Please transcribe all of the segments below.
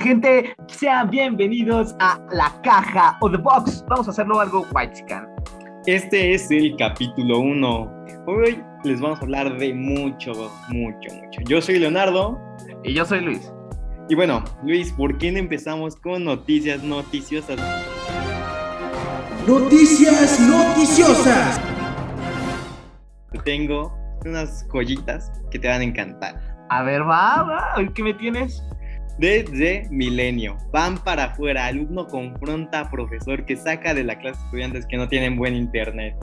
Gente, sean bienvenidos a La Caja o The Box. Vamos a hacerlo algo white Este es el capítulo 1. Hoy les vamos a hablar de mucho, mucho, mucho. Yo soy Leonardo. Y yo soy Luis. Y bueno, Luis, ¿por qué no empezamos con noticias noticiosas? Noticias noticiosas. Tengo unas joyitas que te van a encantar. A ver, va, va, ¿qué me tienes? Desde Milenio, van para afuera, alumno confronta a profesor que saca de la clase estudiantes que no tienen buen internet.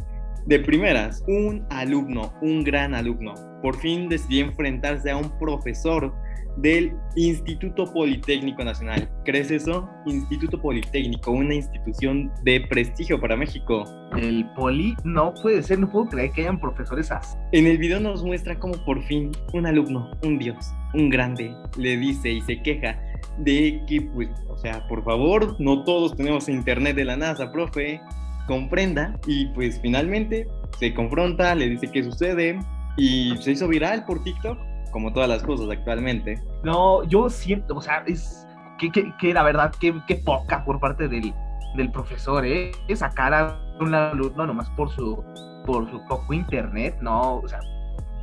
De primeras, un alumno, un gran alumno, por fin decidió enfrentarse a un profesor del Instituto Politécnico Nacional. ¿Crees eso? Instituto Politécnico, una institución de prestigio para México. El Poli no puede ser, no puedo creer que hayan profesores así. En el video nos muestra cómo por fin un alumno, un dios, un grande, le dice y se queja de que, pues, o sea, por favor, no todos tenemos internet de la NASA, profe, comprenda. Y pues finalmente se confronta, le dice qué sucede y se hizo viral por TikTok como todas las cosas actualmente. No, yo siento, o sea, es que, que, la verdad, que, poca por parte del, del profesor, ¿eh? Sacar a un alumno nomás por su, por su poco internet, no, o sea,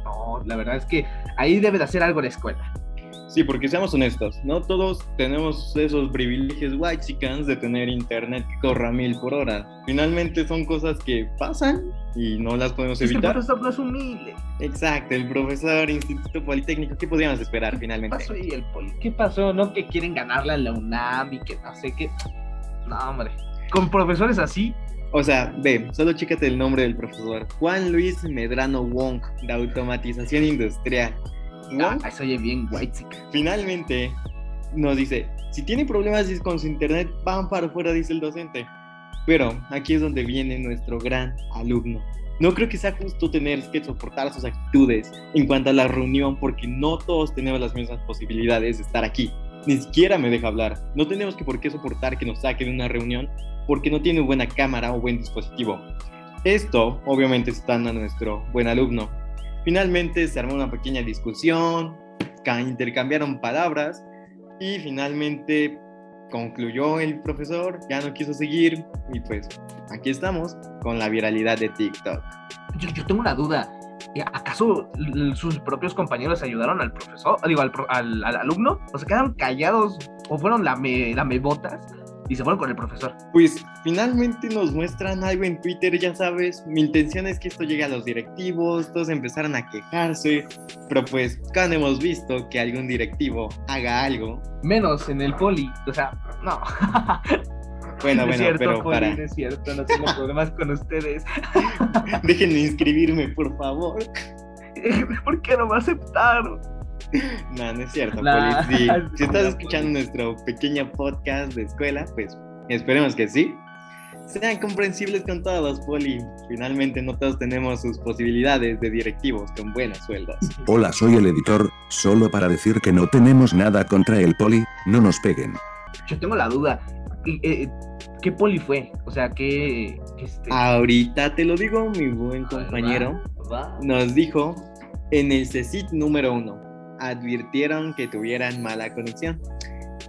no, la verdad es que ahí debe de hacer algo la escuela. Sí, porque seamos honestos, no todos tenemos esos privilegios white chickens de tener internet que corra mil por hora. Finalmente son cosas que pasan y no las podemos evitar. el profesor no es humilde. Exacto, el profesor Instituto Politécnico, ¿qué podríamos esperar finalmente? ¿Qué pasó ahí el poli? ¿Qué pasó? No que quieren ganarle a la UNAM y que no sé qué. No, hombre. Con profesores así, o sea, ve, solo chécate el nombre del profesor. Juan Luis Medrano Wong, de Automatización Industrial. Ah, eso oye bien, white Finalmente nos dice, si tiene problemas con su internet, van para afuera, dice el docente. Pero aquí es donde viene nuestro gran alumno. No creo que sea justo tener que soportar sus actitudes en cuanto a la reunión porque no todos tenemos las mismas posibilidades de estar aquí. Ni siquiera me deja hablar. No tenemos que por qué soportar que nos saque de una reunión porque no tiene buena cámara o buen dispositivo. Esto obviamente está a nuestro buen alumno, Finalmente se armó una pequeña discusión, intercambiaron palabras y finalmente concluyó el profesor, ya no quiso seguir y pues aquí estamos con la viralidad de TikTok. Yo, tengo una duda. ¿Acaso sus propios compañeros ayudaron al profesor, digo, al, alumno? ¿O se quedaron callados o fueron la lamebotas? Y se fueron con el profesor. Pues finalmente nos muestran algo en Twitter, ya sabes, mi intención es que esto llegue a los directivos, todos empezaran a quejarse, pero pues cuando hemos visto que algún directivo haga algo. Menos en el poli, o sea, no. Bueno, bueno, pero para. es cierto, no tengo problemas con ustedes. Déjenme inscribirme, por favor. ¿Por qué no me aceptaron? No, no es cierto, Poli. Si, estás escuchando nuestro pequeño podcast de escuela, pues esperemos que sí. Sean comprensibles con todos, Poli. Finalmente no todos tenemos sus posibilidades de directivos con buenas sueldas. Hola, soy el editor, solo para decir que no tenemos nada contra el Poli, no nos peguen. Yo tengo la duda. Eh, ¿Qué poli fue? O sea, ¿qué...? Este... Ahorita te lo digo, mi buen compañero. Nos dijo en el CECIT número uno advirtieron que tuvieran mala conexión.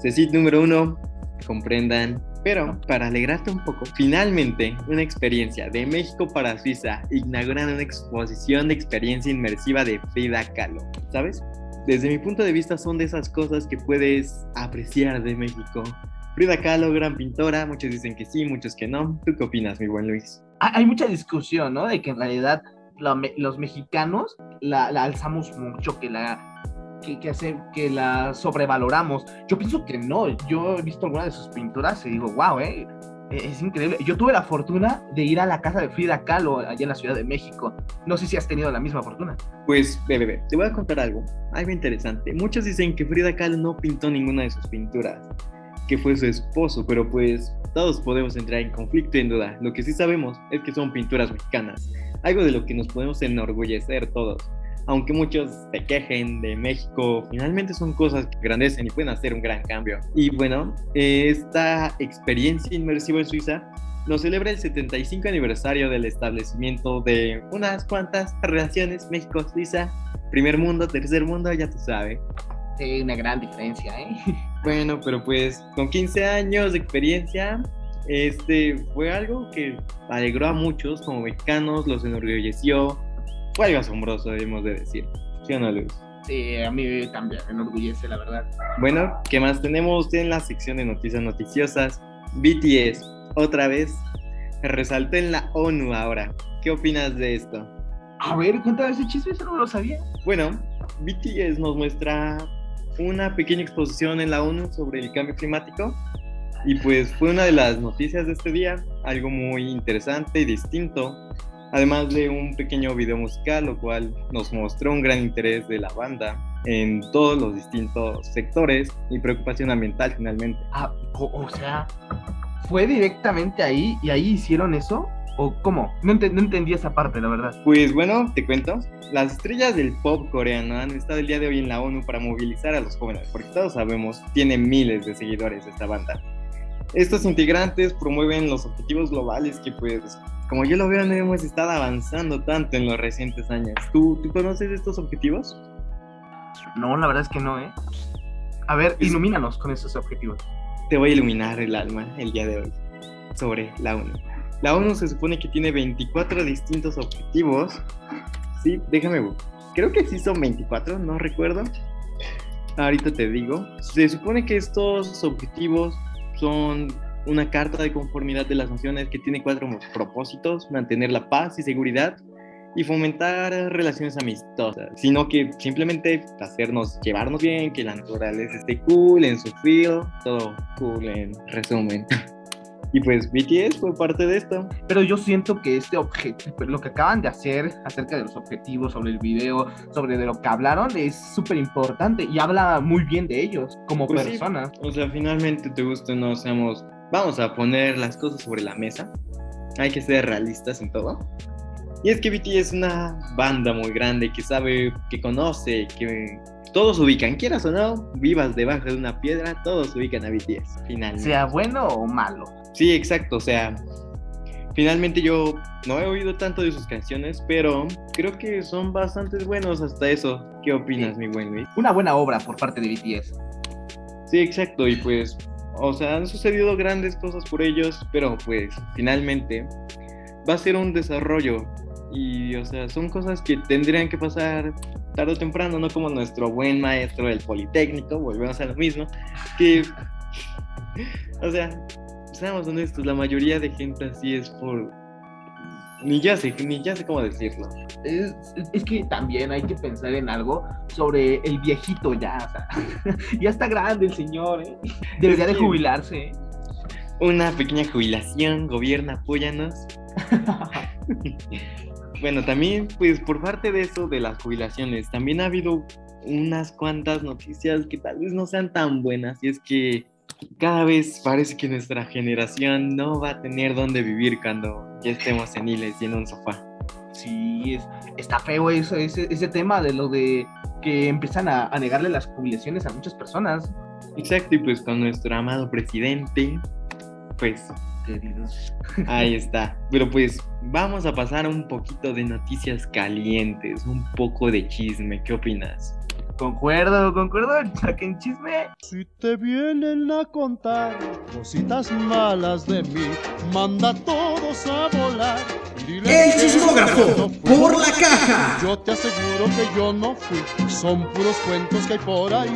CECIT número uno, comprendan. Pero para alegrarte un poco, finalmente una experiencia de México para Suiza inauguran una exposición de experiencia inmersiva de Frida Kahlo, ¿sabes? Desde mi punto de vista son de esas cosas que puedes apreciar de México. Frida Kahlo, gran pintora, muchos dicen que sí, muchos que no. ¿Tú qué opinas, mi buen Luis? Hay mucha discusión, ¿no? De que en realidad los mexicanos la, la alzamos mucho, que la que, hace, que la sobrevaloramos. Yo pienso que no. Yo he visto alguna de sus pinturas y digo, wow, eh, es increíble. Yo tuve la fortuna de ir a la casa de Frida Kahlo allá en la Ciudad de México. No sé si has tenido la misma fortuna. Pues, bebé, te voy a contar algo, algo interesante. Muchos dicen que Frida Kahlo no pintó ninguna de sus pinturas, que fue su esposo, pero pues todos podemos entrar en conflicto en duda. Lo que sí sabemos es que son pinturas mexicanas, algo de lo que nos podemos enorgullecer todos aunque muchos se quejen de México, finalmente son cosas que grandecen y pueden hacer un gran cambio. Y bueno, esta experiencia inmersiva en Suiza nos celebra el 75 aniversario del establecimiento de unas cuantas relaciones México-Suiza, primer mundo, tercer mundo, ya tú sabes. Sí, una gran diferencia, ¿eh? Bueno, pero pues con 15 años de experiencia, este fue algo que alegró a muchos como mexicanos, los enorgulleció. Fue algo asombroso, debemos de decir. ¿Sí o no, Luis? Sí, a mí también me enorgullece, la verdad. Bueno, ¿qué más tenemos en la sección de noticias noticiosas? BTS, otra vez, resaltó en la ONU ahora. ¿Qué opinas de esto? A ver, cuéntame ese chisme, eso no lo sabía. Bueno, BTS nos muestra una pequeña exposición en la ONU sobre el cambio climático y pues fue una de las noticias de este día, algo muy interesante y distinto, además de un pequeño video musical, lo cual nos mostró un gran interés de la banda en todos los distintos sectores y preocupación ambiental finalmente. Ah, o, o sea, ¿fue directamente ahí y ahí hicieron eso? ¿O cómo? No, no entendí esa parte, la verdad. Pues bueno, te cuento, las estrellas del pop coreano han estado el día de hoy en la ONU para movilizar a los jóvenes, porque todos sabemos, tiene miles de seguidores esta banda. Estos integrantes promueven los objetivos globales que pues, como yo lo veo, no hemos estado avanzando tanto en los recientes años. ¿Tú, ¿tú conoces estos objetivos? No, la verdad es que no, ¿eh? A ver, Es- ilumínanos con esos objetivos. Te voy a iluminar el alma el día de hoy sobre la ONU. La ONU se supone que tiene 24 distintos objetivos. Sí, déjame, creo que sí son 24, no recuerdo. Ahorita te digo. Se supone que estos objetivos son una carta de conformidad de las naciones que tiene cuatro propósitos, mantener la paz y seguridad y fomentar relaciones amistosas, sino que simplemente hacernos llevarnos bien, que la naturaleza esté cool en su feel, todo cool en resumen. Y pues BTS fue parte de esto. Pero yo siento que este objeto, lo que acaban de hacer acerca de los objetivos, sobre el video, sobre de lo que hablaron, es súper importante y habla muy bien de ellos como Pues sí. personas. O sea, finalmente te gusta no seamos, vamos a poner las cosas sobre la mesa. Hay que ser realistas en todo. Y es que BTS es una banda muy grande que sabe, que conoce, que todos ubican, quieras o no, vivas debajo de una piedra, todos ubican a BTS, finalmente. Sea bueno o malo. Sí, exacto, o sea, finalmente yo no he oído tanto de sus canciones, pero creo que son bastante buenos hasta eso. ¿Qué opinas, mi buen Luis? Una buena obra por parte de BTS. Sí, exacto, y pues, o sea, han sucedido grandes cosas por ellos, pero pues finalmente va a ser un desarrollo y, o sea, son cosas que tendrían que pasar tarde o temprano, no como nuestro buen maestro del Politécnico, volvemos a lo mismo, que, o sea, seamos honestos, la mayoría de gente así es por... Ni ya sé, ni ya sé cómo decirlo. Es, es que también hay que pensar en algo sobre el viejito ya. O sea, ya está grande el señor, ¿eh? Debería de jubilarse. ¿eh? Una pequeña jubilación, gobierno, apóyanos. Bueno, también, pues por parte de eso de las jubilaciones, también ha habido unas cuantas noticias que tal vez no sean tan buenas. Y es que cada vez parece que nuestra generación no va a tener dónde vivir cuando ya estemos seniles y en un sofá. Sí, es- está feo eso, ese, ese tema de lo de que empiezan a, a negarle las jubilaciones a muchas personas. Exacto, y pues con nuestro amado presidente, pues Queridos. ahí está. Pero pues vamos a pasar a un poquito de noticias calientes, un poco de chisme. ¿Qué opinas? Concuerdo, concuerdo, saquen chisme. Si te vienen a contar cositas malas de mí, manda a todos a volar. Dile El chismógrafo, no por la caja. Yo te aseguro que yo no fui, son puros cuentos que hay por ahí.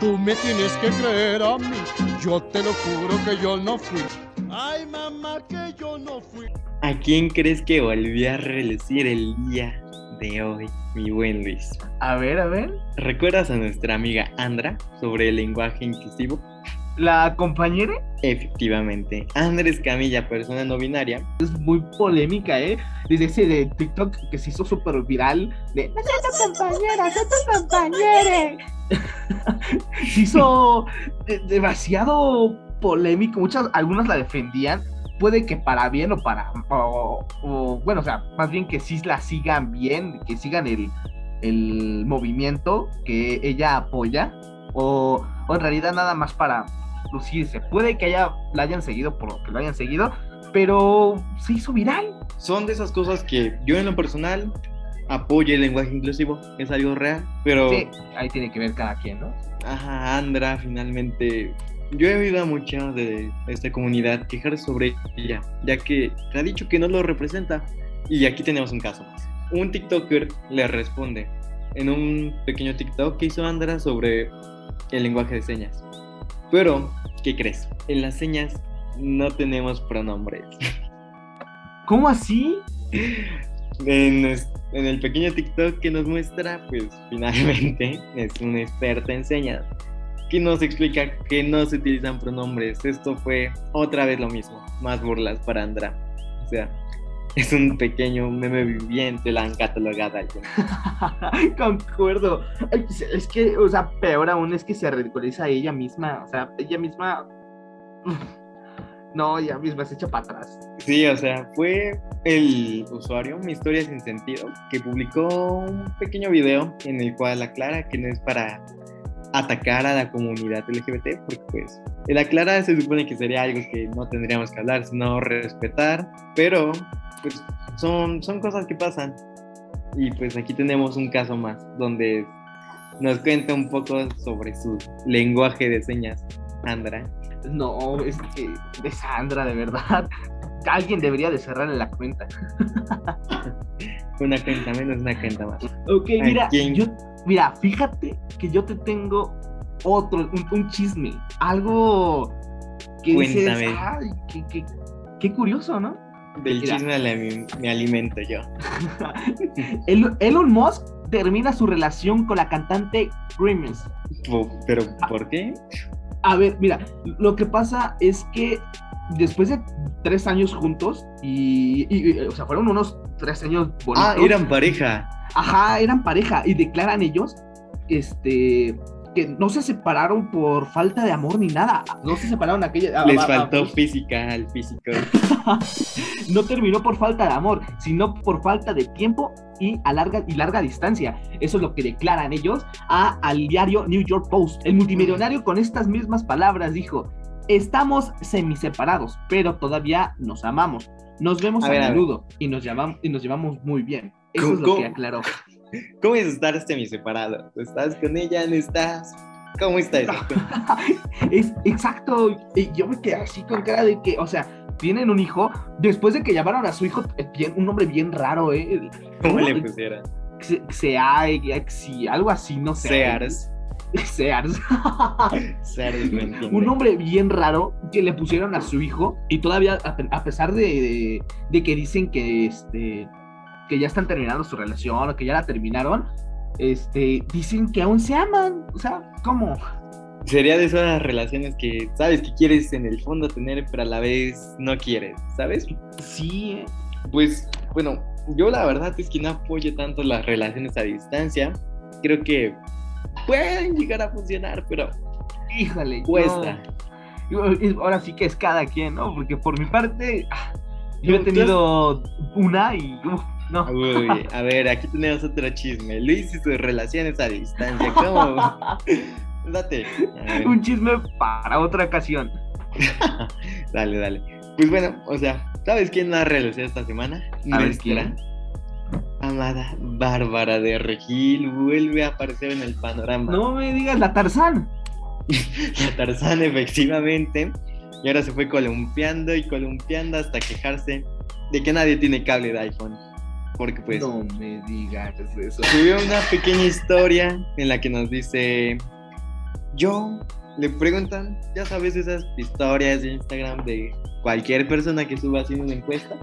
Tú me tienes que creer a mí, yo te lo juro que yo no fui. Ay, mamá, que yo no fui. ¿A quién crees que volvió a relucir el día de hoy, mi buen Luis? A ver, a ver. ¿Recuerdas a nuestra amiga Andra sobre el lenguaje inclusivo? La compañera Efectivamente, Andrés Camilla, persona no binaria, es muy polémica, ¿eh? Desde ese de TikTok que se hizo súper viral de "No soy tu compañera, soy tu compañera. se hizo de- demasiado polémico. Muchas, algunas la defendían. Puede que para bien o para. O, o, bueno, o sea, más bien que sí la sigan bien, que sigan el, el movimiento que ella apoya. O, o en realidad nada más para lucirse. Puede que haya, la hayan seguido por lo que lo hayan seguido, pero se hizo viral. son de esas cosas que yo en lo personal apoye el lenguaje inclusivo, es algo real, pero... Sí, ahí tiene que ver cada quien, ¿no? Ajá, Andra finalmente... Yo he oído a mucha de esta comunidad quejar sobre ella, ya que te ha dicho que no lo representa. Y aquí tenemos un caso más. Un TikToker le responde en un pequeño TikTok que hizo Andra sobre el lenguaje de señas. Pero, ¿qué crees? En las señas no tenemos pronombres. ¿Cómo así? En, en el pequeño TikTok que nos muestra, pues finalmente es una experta en señas que nos explica que no se utilizan pronombres. Esto fue otra vez lo mismo, más burlas para Andra. O sea, es un pequeño meme viviente, la han catalogado alguien. Concuerdo. Ay, Es es que, o sea, peor aún es que se ridiculiza a ella misma. O sea, ella misma. No, ella misma se echa para atrás. Sí, o sea, fue el usuario, mi historia sin sentido, que publicó un pequeño video en el cual aclara que no es para atacar a la comunidad LGBT, porque pues el aclarar se supone que sería algo que no tendríamos que hablar, sino respetar, pero pues son, son cosas que pasan. Y pues aquí tenemos un caso más, donde nos cuenta un poco sobre su lenguaje de señas, Andra. No, es que de Sandra, de verdad. Alguien debería de cerrarle la cuenta. Una cuenta menos, una cuenta más. Ok, mira, quién? yo, mira, fíjate que yo te tengo otro, un, un chisme, algo que dices, Cuéntame. ay, qué, qué- qué curioso, ¿no? Del Mira. chisme le- me alimento yo. El- Elon Musk termina su relación con la cantante Grimes. Po- ¿Pero por qué? A ver, mira, lo que pasa es que después de tres años juntos, y, y- y, o sea, fueron unos tres años bonitos. Ah, eran pareja. Ajá, eran pareja y declaran ellos este que no se separaron por falta de amor ni nada. No se separaron aquella ah, Les ah, faltó ah, física al físico. no terminó por falta de amor, sino por falta de tiempo y a larga y larga distancia. Eso es lo que declaran ellos a, al diario New York Post. El multimillonario con estas mismas palabras dijo: "Estamos semiseparados, pero todavía nos amamos. Nos vemos A ver, menudo y nos llamamos y nos llevamos muy bien." Eso es lo que aclaró. ¿Cómo es estar semi-separado? ¿Estás con ella? ¿No estás? ¿Cómo está eso? Es exacto. Yo me quedé así con cara de que, o sea, tienen un hijo después de que llamaron a su hijo eh, bien, un nombre bien raro, ¿eh? ¿Cómo le pusieron? Se- Sea, Exi, algo así, no sé. Sears. Sears. Sears, me un nombre bien raro que le pusieron a su hijo y todavía, a, pe- a pesar de, de- de que dicen que, este, que ya están terminando su relación o que ya la terminaron, este, dicen que aún se aman. O sea, ¿cómo? Sería de esas relaciones que sabes que quieres en el fondo tener, pero a la vez no quieres, ¿sabes? Sí, ¿eh? Pues, bueno, yo la verdad es que no apoyo tanto las relaciones a distancia. Creo que pueden llegar a funcionar, pero Híjole. cuesta. es- ahora sí que es cada quien, ¿no? Porque por mi parte, ah, yo he tenido una y. uf, no. Uy, a ver, aquí tenemos otro chisme. Luis y sus relaciones a distancia. ¿Cómo? Date. Un chisme para otra ocasión. dale, dale. Pues bueno, o sea, ¿sabes quién la realizó esta semana? A Nuestra amada Bárbara de Regil vuelve a aparecer en el panorama. No me digas la Tarzán. La Tarzán, efectivamente. Y ahora se fue columpiando y columpiando hasta quejarse de que nadie tiene cable de iPhone. Porque pues No me digas eso. subió una pequeña historia en la que nos dice, yo le preguntan, ya sabes esas historias de Instagram de cualquier persona que suba haciendo una encuesta.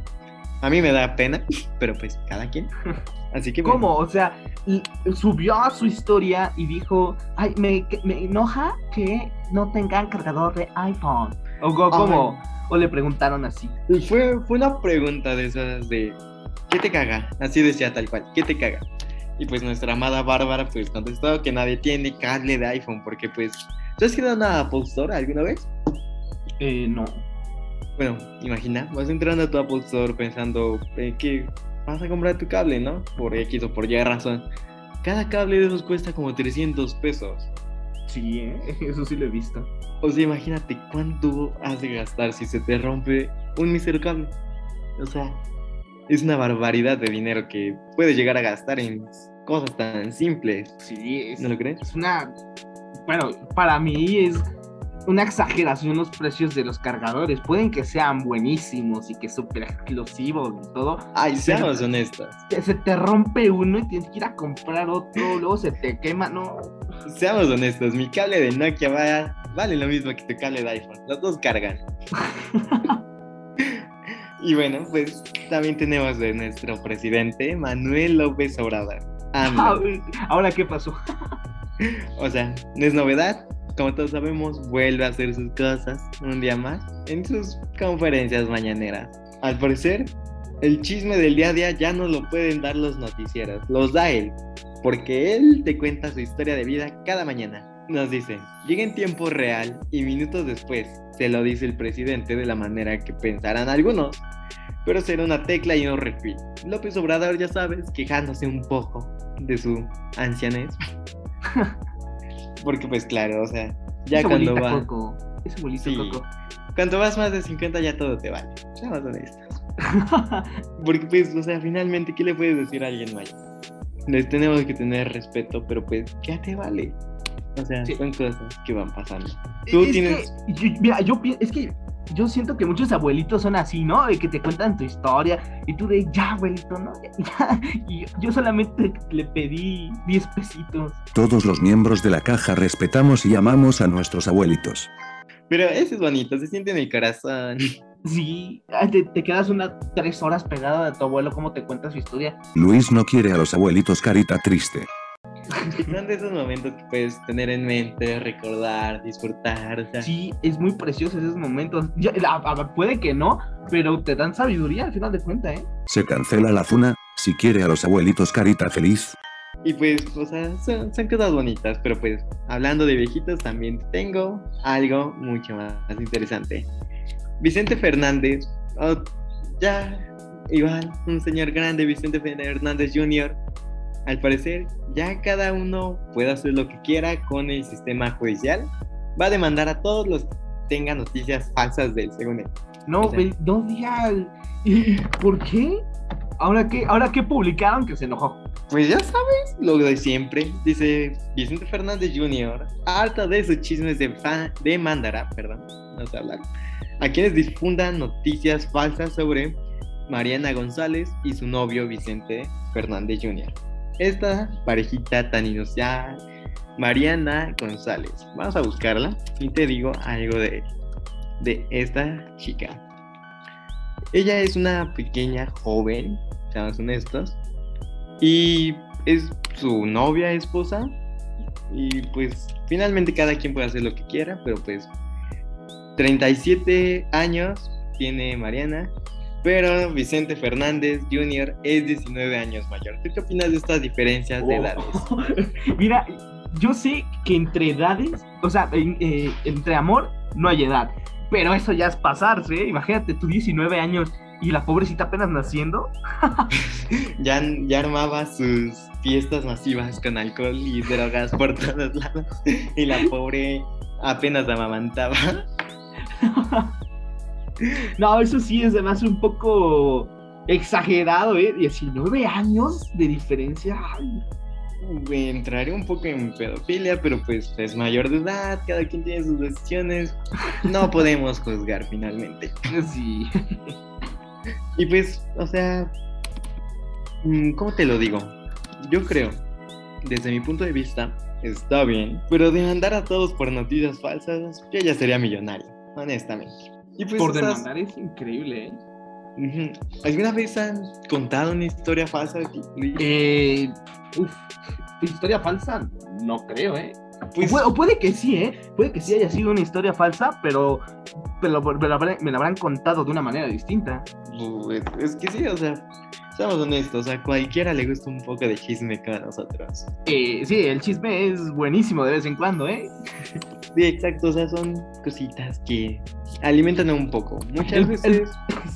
A mí me da pena, pero pues cada quien. Así que bueno, ¿Cómo? O sea, subió a su historia y dijo, ay, me, me enoja que no tengan cargador de iPhone. O ¿cómo? O le preguntaron así. Fue, fue una pregunta de esas de ¿qué te caga? Así decía tal cual, ¿qué te caga? Y pues nuestra amada Bárbara pues contestó que nadie tiene cable de iPhone porque pues ¿tú has ido a una Apple Store alguna vez? Eh, no. Bueno, imagina, vas entrando a tu Apple Store pensando eh, que vas a comprar tu cable, ¿no? Por X o por Y razón. Cada cable de esos cuesta como 300 pesos. Sí, ¿eh? eso sí lo he visto. O sea, imagínate cuánto has de gastar si se te rompe un mísero cable. O sea, es una barbaridad de dinero que puedes llegar a gastar en cosas tan simples. Sí, es, ¿No lo crees? es una. Bueno, para mí es una exageración los precios de los cargadores. Pueden que sean buenísimos y que súper exclusivos y todo. Ay, seamos honestos. que Se te rompe uno y tienes que ir a comprar otro, luego se te quema, no. Seamos honestos, mi cable de Nokia va- vale lo mismo que tu cable de iPhone. Los dos cargan. y bueno, pues también tenemos de nuestro presidente, Manuel López Obrador. AMLO. Ahora, ¿qué pasó? O sea, no es novedad. Como todos sabemos, vuelve a hacer sus cosas un día más en sus conferencias mañaneras. Al parecer, el chisme del día a día ya no lo pueden dar los noticieros, los da él, porque él te cuenta su historia de vida cada mañana. Nos dice, llega en tiempo real y minutos después, se lo dice el presidente de la manera que pensarán algunos, pero será una tecla y un repeat. López Obrador, ya sabes, quejándose un poco de su ancianez. Porque pues claro, o sea, ya Esa cuando va, Coco. Ese bolito Sí. Coco. cuando vas más de 50 ya todo te vale. Seamos honestos. Porque pues, o sea, finalmente, ¿qué le puedes decir a alguien mayor? Les tenemos que tener respeto, pero pues ya te vale. O sea, Sí. son cosas que van pasando. Tú Es tienes- que, yo, mira, yo es que yo siento que muchos abuelitos son así, ¿no? De que te cuentan tu historia y tú de, ya, abuelito, ¿no? Ya. Y yo solamente le pedí 10 pesitos. Todos los miembros de la caja respetamos y amamos a nuestros abuelitos. Pero eso es bonito, se siente en el corazón. Sí, te, te quedas unas 3 horas pegado a tu abuelo, cómo te cuenta su historia. Luis no quiere a los abuelitos carita triste. Son de esos momentos que puedes tener en mente, recordar, disfrutar. O sea, Sí, es muy precioso esos momentos. Ya, la- puede que no, pero te dan sabiduría al final de cuentas, ¿eh? Se cancela la zona, si quiere a los abuelitos carita feliz. Y pues, o sea, son, son cosas bonitas, pero pues, hablando de viejitos, también tengo algo mucho más interesante. Vicente Fernández, oh, ya, igual, un señor grande, Vicente Fernández Jr., al parecer, ya cada uno puede hacer lo que quiera con el sistema judicial. Va a demandar a todos los que tengan noticias falsas del según él. No, O sea- no digas. ¿Y por qué? ¿Ahora qué? ¿Ahora qué publicaron que se enojó? Pues ya sabes, lo de siempre. Dice Vicente Fernández Jr., harta de sus chismes de demandará, perdón, no sé hablar, a quienes difundan noticias falsas sobre Mariana González y su novio Vicente Fernández Jr. Esta parejita tan inusual, Mariana González. Vamos a buscarla y te digo algo de, de esta chica. Ella es una pequeña joven, seamos honestos, y es su novia, esposa. Y pues finalmente cada quien puede hacer lo que quiera, pero pues 37 años tiene Mariana, pero Vicente Fernández Jr. es 19 años mayor. ¿Tú qué opinas de estas diferencias de Oh. edades? Mira, yo sé que entre edades, o sea, en- eh, entre amor no hay edad, pero eso ya es pasarse. ¿eh? Imagínate, tú 19 años y la pobrecita apenas naciendo. Ya, ya armaba sus fiestas masivas con alcohol y drogas por todos lados, y la pobre apenas amamantaba. No, eso sí es además un poco exagerado, ¿eh? 19 años de diferencia. Ay, Entraré un poco en pedofilia, pero pues es mayor de edad, cada quien tiene sus decisiones. No podemos juzgar finalmente. sí. Y pues, o sea, mm, ¿cómo te lo digo? Yo creo, desde mi punto de vista, está bien, pero demandar a todos por noticias falsas, yo ya sería millonario, honestamente. Y pues, Por sea, demandar es increíble, ¿eh? ¿Alguna vez han contado una historia falsa? Eh, uf, historia falsa, no creo, ¿eh? Pues, o, puede, o puede que sí, ¿eh? Puede que sí haya sido una historia falsa, pero, pero me, la habrán, me la habrán contado de una manera distinta. pues, es que sí, o sea, seamos honestos, a cualquiera le gusta un poco de chisme como a nosotros. Eh, sí, el chisme es buenísimo de vez en cuando, ¿eh? Sí, exacto, o sea, son cositas que alimentan un poco. Muchas El- veces... el-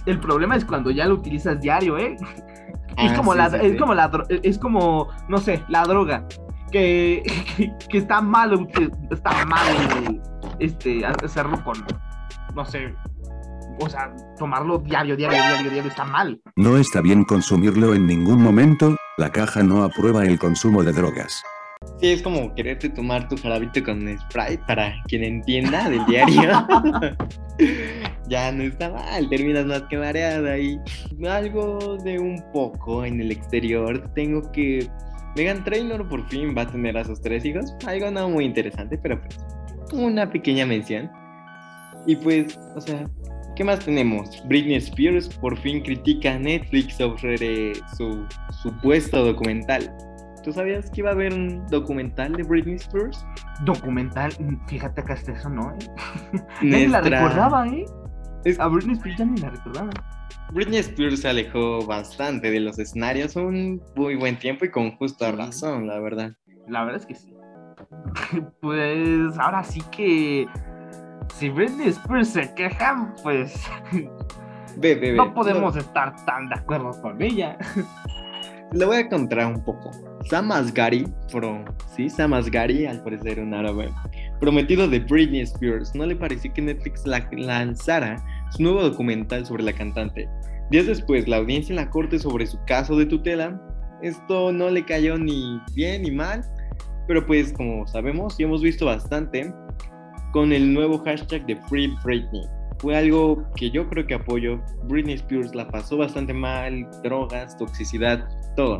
El problema es cuando ya lo utilizas diario, ¿eh? es Ah, como sí, la, sí, es sí. como la, dro- es como, no sé, la droga. Que, que, que está mal, que está mal, este, hacerlo con, no sé, o sea, tomarlo diario, diario, diario, diario está mal. No está bien consumirlo en ningún momento, la caja no aprueba el consumo de drogas. Sí, es como quererte tomar tu jarabito con Sprite para quien entienda del diario. ya no está mal, terminas más que mareada y algo de un poco en el exterior. Tengo que Megan Trainor por fin va a tener a sus tres hijos. Algo no muy interesante, pero pues una pequeña mención. Y pues, o sea, ¿qué más tenemos? Britney Spears por fin critica a Netflix sobre su supuesto documental. ¿Tú sabías que iba a haber un documental de Britney Spears? Documental, fíjate que hasta eso no, ¿eh? Nadie la recordaba, ¿eh? A Britney Spears ya ni la recordaba. Britney Spears se alejó bastante de los escenarios un muy buen tiempo y con justa razón, la verdad. La verdad es que sí. pues ahora sí que si Britney Spears se queja, pues no podemos estar tan de acuerdo con ella. Le voy a contar un poco. Sam Asghari, sí, Sam Asghari, al parecer un árabe, prometido de Britney Spears, no le pareció que Netflix la lanzara su nuevo documental sobre la cantante. Días después, la audiencia en la corte sobre su caso de tutela, esto no le cayó ni bien ni mal, pero pues como sabemos y hemos visto bastante, con el nuevo hashtag de Free Britney. Fue algo que yo creo que apoyo. Britney Spears la pasó bastante mal, drogas, toxicidad, todo.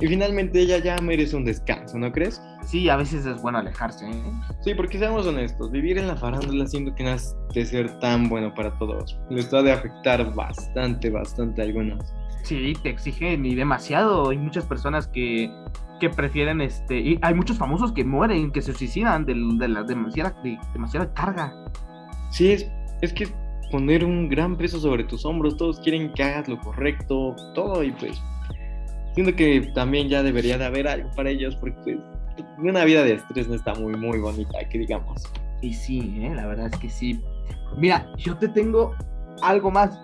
Y finalmente ella ya merece un descanso, ¿no crees? Sí, a veces es bueno alejarse. ¿eh? Sí, porque seamos honestos, vivir en la farándula siento que no es de ser tan bueno para todos. Les va de afectar bastante, bastante a algunos. Sí, te exigen y demasiado. Hay muchas personas que, que prefieren, este, y hay muchos famosos que mueren, que se suicidan de, de la demasiada, de, demasiada carga. Sí, es, es que poner un gran peso sobre tus hombros, todos quieren que hagas lo correcto, todo y pues siento que también ya debería de haber algo para ellos porque pues, una vida de estrés no está muy, muy bonita, que digamos. Y sí, ¿eh? la verdad es que sí. Mira, yo te tengo algo más.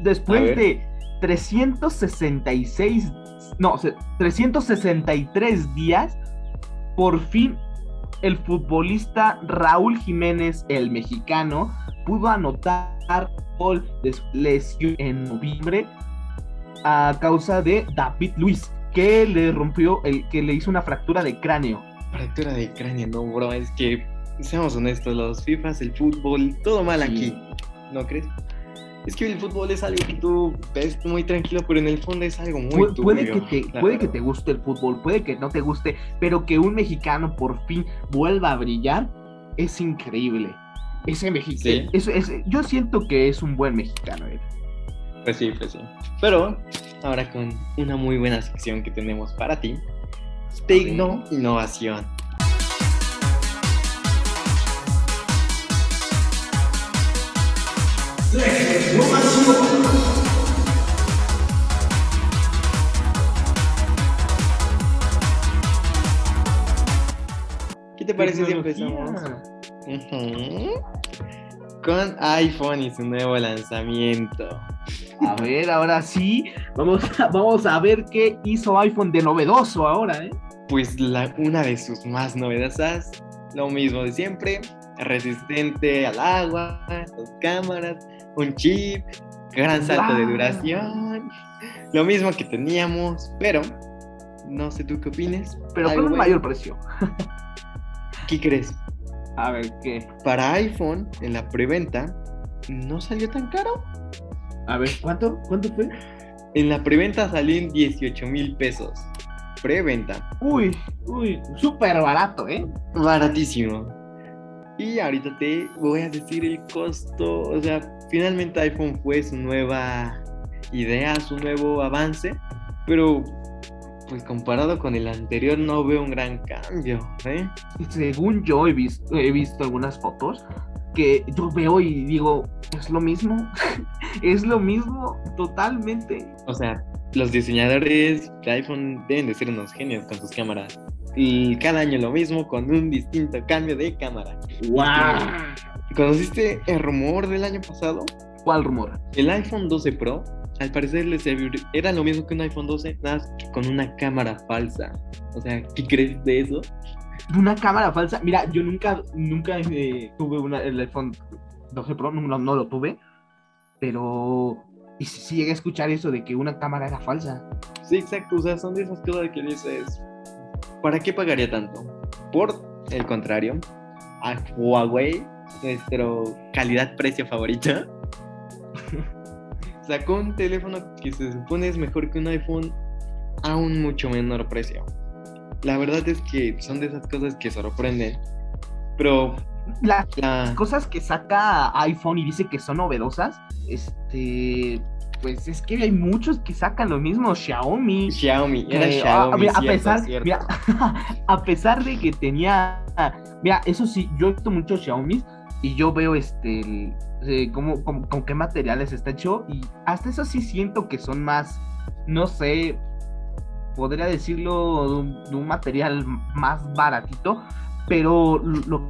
Después de 366, no, 363 días, por fin el futbolista Raúl Jiménez, el mexicano, pudo anotar gol de lesión en noviembre a causa de David Luis, que le rompió, el que le hizo una fractura de cráneo. Fractura de cráneo, no, bro, es que, seamos honestos, los FIFAs, el fútbol, todo mal aquí, ¿no crees? Es que el fútbol es algo que tú ves muy tranquilo, pero en el fondo es algo muy puede, que te, puede que te guste el fútbol, puede que no te guste, pero que un mexicano por fin vuelva a brillar es increíble. Ese mexicano, yo siento que es un buen mexicano. Eh. Pues sí, pues sí. Pero ahora con una muy buena sección que tenemos para ti. Tecno Innovación. ¿Qué te parece si empezamos? Con iPhone y su nuevo lanzamiento. A ver, ahora sí, vamos a, vamos a ver qué hizo iPhone de novedoso ahora, ¿eh? Pues la, una de sus más novedosas, lo mismo de siempre, resistente al agua, dos cámaras, un chip, gran salto de duración, lo mismo que teníamos, pero no sé tú qué opines. Pero con un mayor precio. ¿Qué crees? A ver, ¿qué? Para iPhone, en la preventa, no salió tan caro. A ver, ¿cuánto? ¿Cuánto fue? En la preventa salió en 18 mil pesos. Preventa. Uy, uy, súper barato, ¿eh? Baratísimo. Y ahorita te voy a decir el costo. O sea, finalmente iPhone fue su nueva idea, su nuevo avance. Pero, pues comparado con el anterior, no veo un gran cambio, ¿eh? Según yo he visto, he visto algunas fotos, que yo veo y digo, es lo mismo, es lo mismo totalmente. O sea, los diseñadores de iPhone deben de ser unos genios con sus cámaras. Y cada año lo mismo con un distinto cambio de cámara. ¡Wow! ¿Conociste el rumor del año pasado? ¿Cuál rumor? El iPhone 12 Pro, al parecer era lo mismo que un iPhone 12, nada con una cámara falsa. O sea, ¿qué crees de eso? una cámara falsa. Mira, yo nunca, nunca eh, tuve una, el iPhone 12 Pro, no, no, lo tuve. pero y si, si llegué a escuchar eso de que una cámara era falsa. Sí, exacto. O sea, son de esas cosas que dices, ¿para qué pagaría tanto? Por el contrario, a Huawei, nuestro calidad-precio favorita, sacó un teléfono que se supone es mejor que un iPhone a un mucho menor precio. La verdad es que son de esas cosas que sorprenden. Pero Las la... cosas que saca iPhone y dice que son novedosas, este, pues es que hay muchos que sacan lo mismo, Xiaomi. Xiaomi, era que, Xiaomi, ah, mira, a, pesar, mira, a pesar de que tenía, mira, eso sí, yo he visto muchos Xiaomi y yo veo este, el- eh, cómo- cómo- con qué materiales está hecho y hasta eso sí siento que son más, no sé, podría decirlo de un, de un material más baratito, pero lo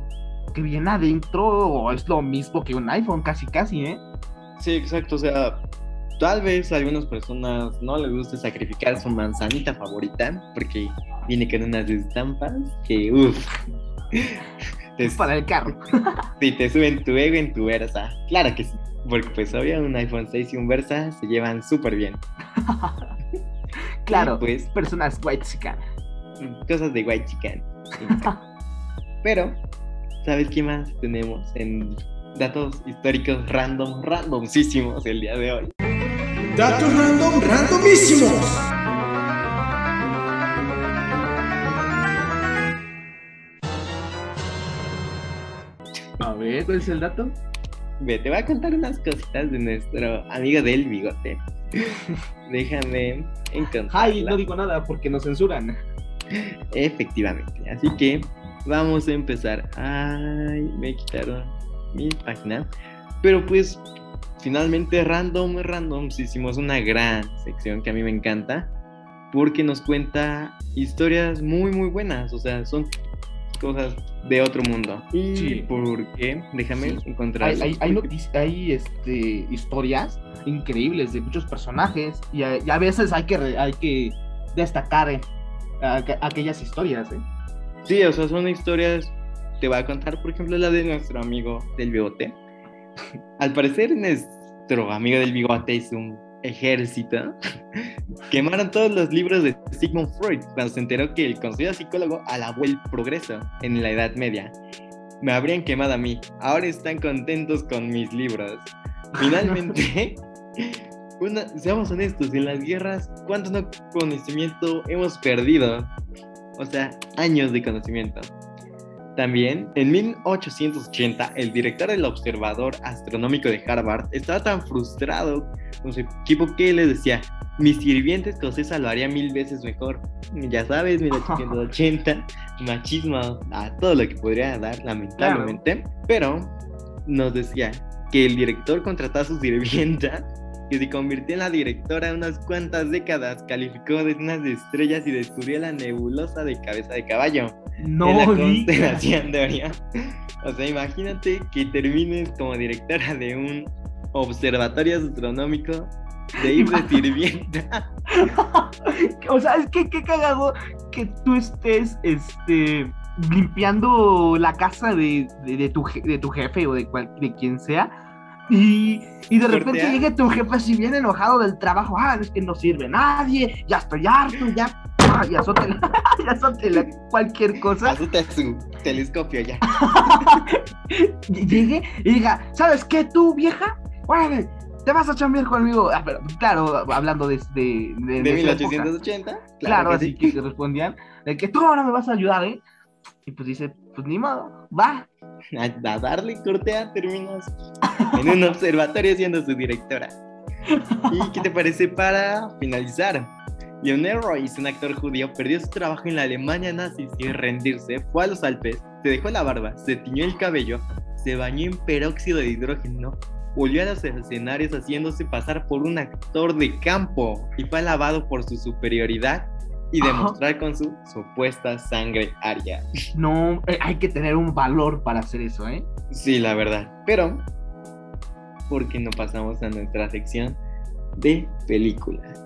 que viene adentro es lo mismo que un iPhone, casi casi, ¿eh? Sí, exacto. O sea, tal vez a algunas personas no les guste sacrificar su manzanita favorita porque viene con unas estampas que, uff, te, Para el carro. sí, te suben tu ego en tu Versa. Claro que sí. Porque pues obvio un iPhone 6 y un Versa se llevan súper bien. Claro, Y, pues personas white chican. cosas de white chicken. Pero, ¿sabes qué más tenemos en datos históricos random, randomísimos el día de hoy? Datos random, randomísimos. A ver, ¿cuál es el dato? Ve, te voy a contar unas cositas de nuestro amigo del bigote. Déjame encontrar. Ay, no digo nada porque nos censuran. Efectivamente. Así que vamos a empezar. Ay, me quitaron mi página. Pero pues, finalmente, random, random, sí hicimos una gran sección que a mí me encanta. Porque nos cuenta historias muy, muy buenas. O sea, son cosas de otro mundo. ¿Y Sí. por qué? Déjame Sí. encontrar. Hay, hay, hay, este, historias increíbles de muchos personajes y a, y a veces hay que, hay que destacar eh, aqu- aquellas historias. ¿eh? Sí, o sea, son historias. Te voy a contar, por ejemplo, la de nuestro amigo del bigote. Al parecer, nuestro amigo del bigote es un ejército. Quemaron todos los libros de Sigmund Freud cuando se enteró que el conocido psicólogo alabó el progreso en la Edad Media. Me habrían quemado a mí. Ahora están contentos con mis libros. Finalmente, seamos honestos, en las guerras, ¿cuánto no conocimiento hemos perdido? O sea, años de conocimiento. También, en 1880, el director del Observador Astronómico de Harvard estaba tan frustrado con su equipo que le decía, mi sirviente escocesa lo haría mil veces mejor. Ya sabes, 1880, machismo a todo lo que podría dar, lamentablemente. Pero nos decía que el director contrató a su sirvienta que se convirtió en la directora unas cuantas décadas, calificó decenas de estrellas y descubrió la nebulosa de cabeza de caballo No, en la constelación de Orión. O sea, imagínate que termines como directora de un observatorio astronómico de ir de sirvienta. o sea, es que qué cagado que tú estés este, limpiando la casa de, de- de tu, de tu jefe o de, cual, de quien sea. Y, y de repente Cortea. llegue tu jefe así bien enojado del trabajo. Ah, es que no sirve nadie. Ya estoy harto, ya. ah, y azótela, y azótela cualquier cosa. Azota su telescopio ya. llegue y diga, ¿sabes qué tú, vieja? Órale, te vas a chambear conmigo. Ah, pero, claro, hablando de, de, de, De de esa época. 1880. Claro, que así sí. que se respondían de que tú ahora me vas a ayudar, ¿eh? Y pues dice, pues ni modo, va. A, a darle cortea terminas en un observatorio siendo su directora. ¿Y qué te parece para finalizar? Lionel Royce, un actor judío, perdió su trabajo en la Alemania nazi sin rendirse, fue a los Alpes, se dejó la barba, se tiñó el cabello, se bañó en peróxido de hidrógeno, volvió a los escenarios haciéndose pasar por un actor de campo y fue alabado por su superioridad y Ajá. demostrar con su supuesta sangre aria. No, eh, hay que tener un valor para hacer eso, ¿eh? Sí, la verdad. Pero, ¿por qué no pasamos a nuestra sección de películas?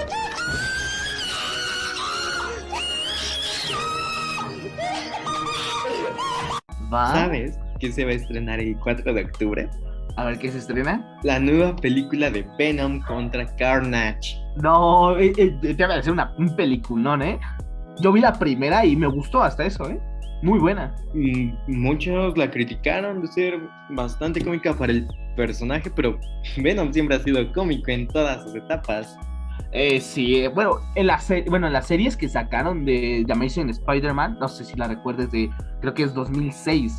Va. ¿Sabes que se va a estrenar el 4 de octubre? A ver qué se estrena. La nueva película de Venom contra Carnage. No, eh, eh, te voy a decir una, un peliculón, ¿eh? Yo vi la primera y me gustó hasta eso, ¿eh? Muy buena. Mm, Muchos la criticaron de ser bastante cómica para el personaje, pero Venom siempre ha sido cómico en todas sus etapas. Eh, sí, eh, bueno, en la bueno, en las series que sacaron de The Amazing Spider-Man, no sé si la recuerdes de, creo que es 2006.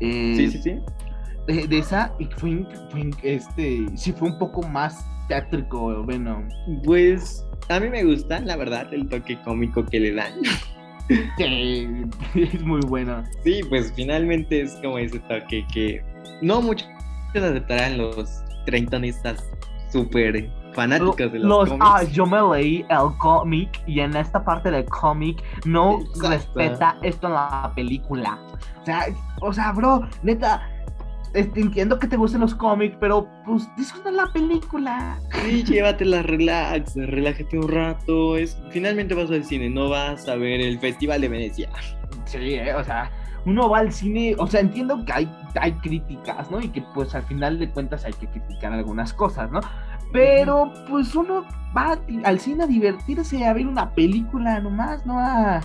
eh, Sí, sí, sí. De, de esa, y fue, fue este, sí fue un poco más teátrico, Venom. Pues a mí me gusta, la verdad, el toque cómico que le dan. Sí, es muy bueno. Sí, pues finalmente es como ese toque que no muchos aceptarán los treintonistas súper fanáticos de los, Los- cómics. ah, yo me leí el cómic y en esta parte del cómic no Exacto. respeta esto en la película. O sea, o sea, bro, neta, este, entiendo que te gusten los cómics, pero pues disfruta la película. Sí, llévatela, relax, relájate un rato. Es, finalmente vas al cine, no vas a ver el Festival de Venecia. Sí, eh, o sea, uno va al cine, o sea, entiendo que hay, hay críticas, ¿no? Y que pues al final de cuentas hay que criticar algunas cosas, ¿no? Pero pues uno va al cine a divertirse, a ver una película nomás, ¿no? A,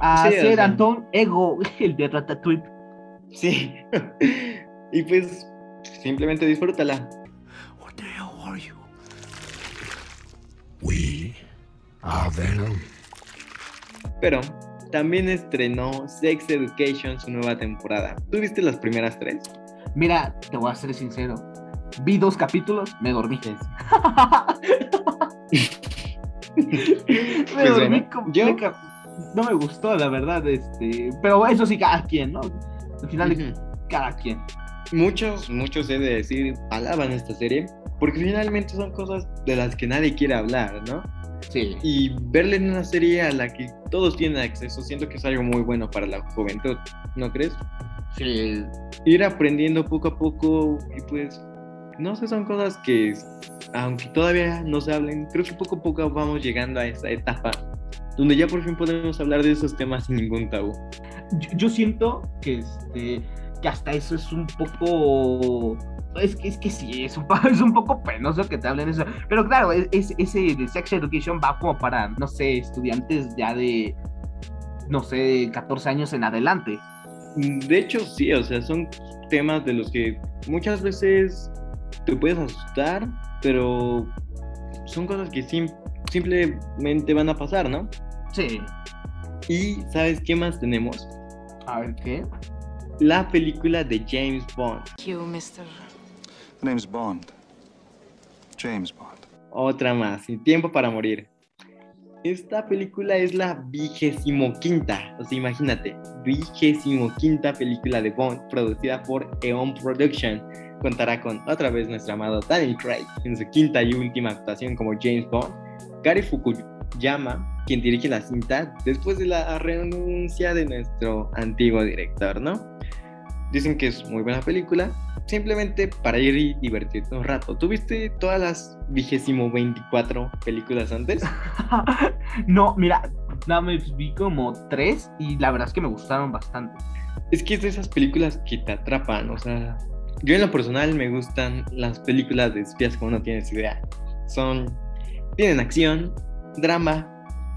a Sí, o hacer sea. Antón Ego, el de Ratatouille. Sí. y pues simplemente disfrútala. What the hell are you? We are Venom. Pero también estrenó Sex Education su nueva temporada. ¿Tú viste las primeras tres? Mira, te voy a ser sincero. Vi dos capítulos, me dormí. me Pues dormí bueno, como- yo- No me gustó, la verdad, este. Pero eso sí, cada quien, ¿no? Al final, Ujú. cada quien. Muchos, muchos he de decir, alaban esta serie, porque finalmente son cosas de las que nadie quiere hablar, ¿no? Sí. Y verle en una serie a la que todos tienen acceso, siento que es algo muy bueno para la juventud, ¿no crees? Sí. Ir aprendiendo poco a poco y pues, no sé, son cosas que, aunque todavía no se hablen, creo que poco a poco vamos llegando a esa etapa donde ya por fin podemos hablar de esos temas sin ningún tabú. Yo, yo siento que este. Que hasta eso es un poco. Es que, es que sí, es un, es un poco penoso que te hablen eso. Pero claro, es, es- ese de Sex Education va como para, no sé, estudiantes ya de. No sé, 14 años en adelante. De hecho, sí, o sea, son temas de los que muchas veces te puedes asustar, pero son cosas que sim- simplemente van a pasar, ¿no? Sí. Y ¿sabes qué más tenemos? A ver qué. La película de James Bond. You, Mr. The name's Bond. James Bond. Otra más, Sin Tiempo para Morir. Esta película es la vigésimo quinta, o sea, imagínate, vigésimo quinta película de Bond producida por Eon Production. Contará con otra vez nuestro amado Daniel Craig en su quinta y última actuación como James Bond. Gary Fukuyama, quien dirige la cinta después de la renuncia de nuestro antiguo director, ¿no? Dicen que es muy buena película, simplemente para ir y divertirte un rato. ¿Tuviste todas las vigésimo 24 películas antes? no, mira, nada más vi como tres y la verdad es que me gustaron bastante. Es que es de esas películas que te atrapan, o sea, yo en lo personal me gustan las películas de espías como no tienes idea. Son, tienen acción, drama,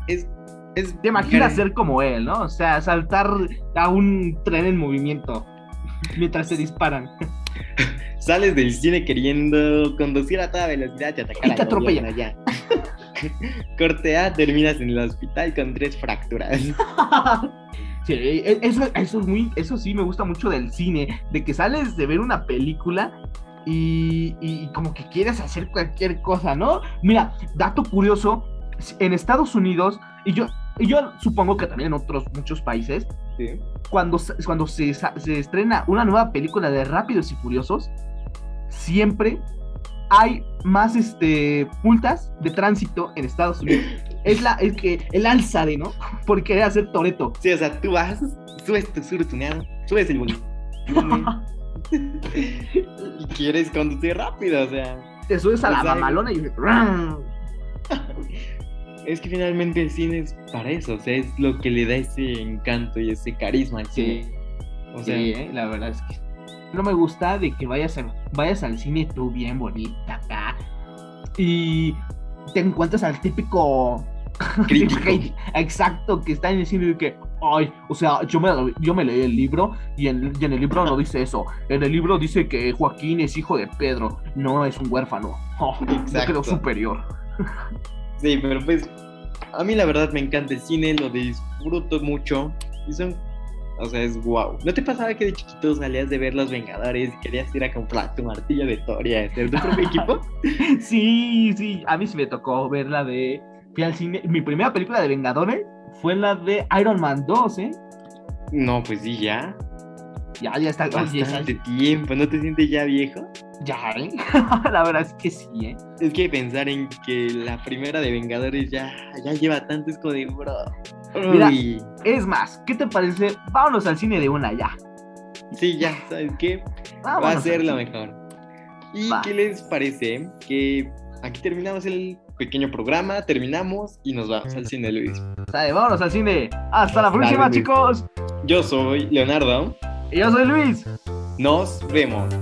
es... es Te imaginas ser como él, ¿no? O sea, saltar a un tren en movimiento mientras se disparan. Sales del cine queriendo conducir a toda velocidad y atacar Y te al gobierno atropella. allá. Corte A, terminas en el hospital con tres fracturas. Sí, e- eso, eso es muy, eso sí me gusta mucho del cine, de que sales de ver una película y, y como que quieres hacer cualquier cosa, ¿no? Mira, dato curioso, en Estados Unidos, y yo, y yo supongo que también en otros muchos países, Sí. cuando, se- cuando se, se estrena una nueva película de Rápidos y Furiosos, siempre hay más este, multas de tránsito en Estados Unidos. Es, la, es que el alza de, ¿no? Por querer hacer Toreto. Sí, o sea, tú vas, subes tu sur tuneado, subes el volumen y quieres conducir rápido, o sea. Te subes a la sea, mamalona y Es que finalmente el cine es para eso, o sea, es lo que le da ese encanto y ese carisma al Sí, cine. O sea, sí, eh, la verdad es que no me gusta de que vayas, a- vayas al cine tú bien bonita acá y te encuentras al típico. hate- exacto que está en el cine y que ay o sea yo me yo me leí el libro y en, y en el libro no dice eso. En el libro dice que Joaquín es hijo de Pedro no es un huérfano. Oh, yo creo superior. Sí, pero pues a mí la verdad me encanta el cine, lo disfruto mucho y son, o sea, es wow. ¿No te pasaba que de chiquito salías de ver Los Vengadores y querías ir a comprar tu martillo de Thor y a hacer tu propio equipo? sí sí a mí sí me tocó ver la de fui al cine mi primera película de Vengadores fue la de Iron Man 2 eh No, pues sí, ya. ya ya está oye, ya, Bastante tiempo, ¿no te sientes ya viejo? ya eh la verdad es que sí eh Es que pensar en que la primera de Vengadores ya, ya lleva tanto es como de bro. Mira. Uy, es más ¿qué te parece? vámonos al cine de una ya sí, ya, ¿sabes qué? Va a ser lo mejor. ¿Y Va. qué les parece? Que aquí terminamos el pequeño programa, terminamos y nos vamos al cine, Luis. Sale, vámonos al cine. Hasta la próxima, Luis. chicos. Yo soy Leonardo. Y yo soy Luis. Nos vemos.